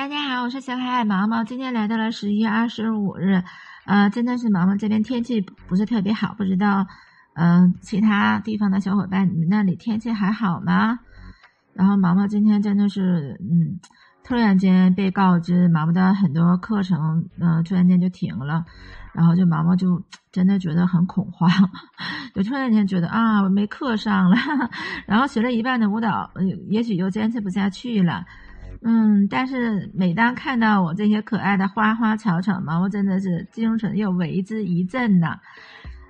大家好，我是小可爱毛毛。今天来到了十一月二十五日，呃，真的是毛毛这边天气不是特别好，不知道，嗯，其他地方的小伙伴，你们那里天气还好吗？然后毛毛今天真的是，嗯，突然间被告知毛毛的很多课程，嗯，突然间就停了，然后就毛毛就真的觉得很恐慌，就突然间觉得啊，我没课上了，然后学了一半的舞蹈，也许又坚持不下去了。嗯，但是每当看到我这些可爱的花花草草毛毛真的是精神又为之一振呢。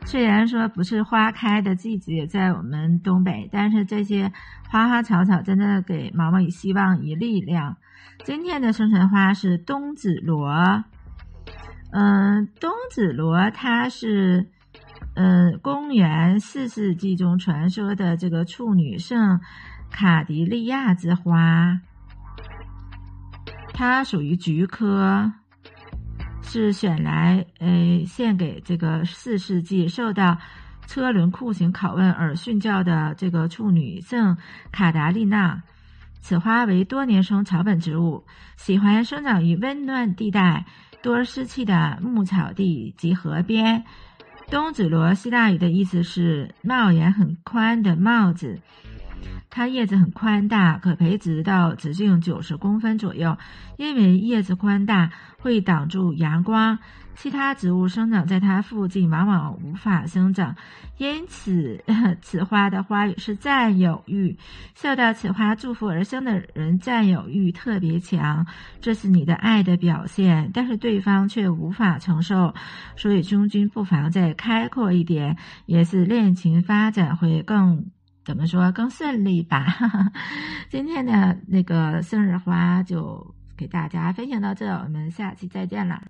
虽然说不是花开的季节在我们东北，但是这些花花草草真的给毛毛以希望以力量。今天的生辰花是冬紫罗，嗯，冬紫罗它是，嗯，公元四世纪中传说的这个处女圣卡迪利亚之花。它属于菊科，是选来呃献给这个四世纪受到车轮酷刑拷问而殉教的这个处女圣卡达利娜。此花为多年生草本植物，喜欢生长于温暖地带、多湿气的牧草地及河边。冬紫罗希腊语的意思是帽檐很宽的帽子。它叶子很宽大，可培植到直径九十公分左右。因为叶子宽大，会挡住阳光，其他植物生长在它附近往往无法生长。因此，此花的花语是占有欲，受到此花祝福而生的人占有欲特别强，这是你的爱的表现。但是对方却无法承受，所以中军不妨再开阔一点，也是恋情发展会更。怎么说更顺利吧？今天的那个生日花就给大家分享到这，我们下期再见了。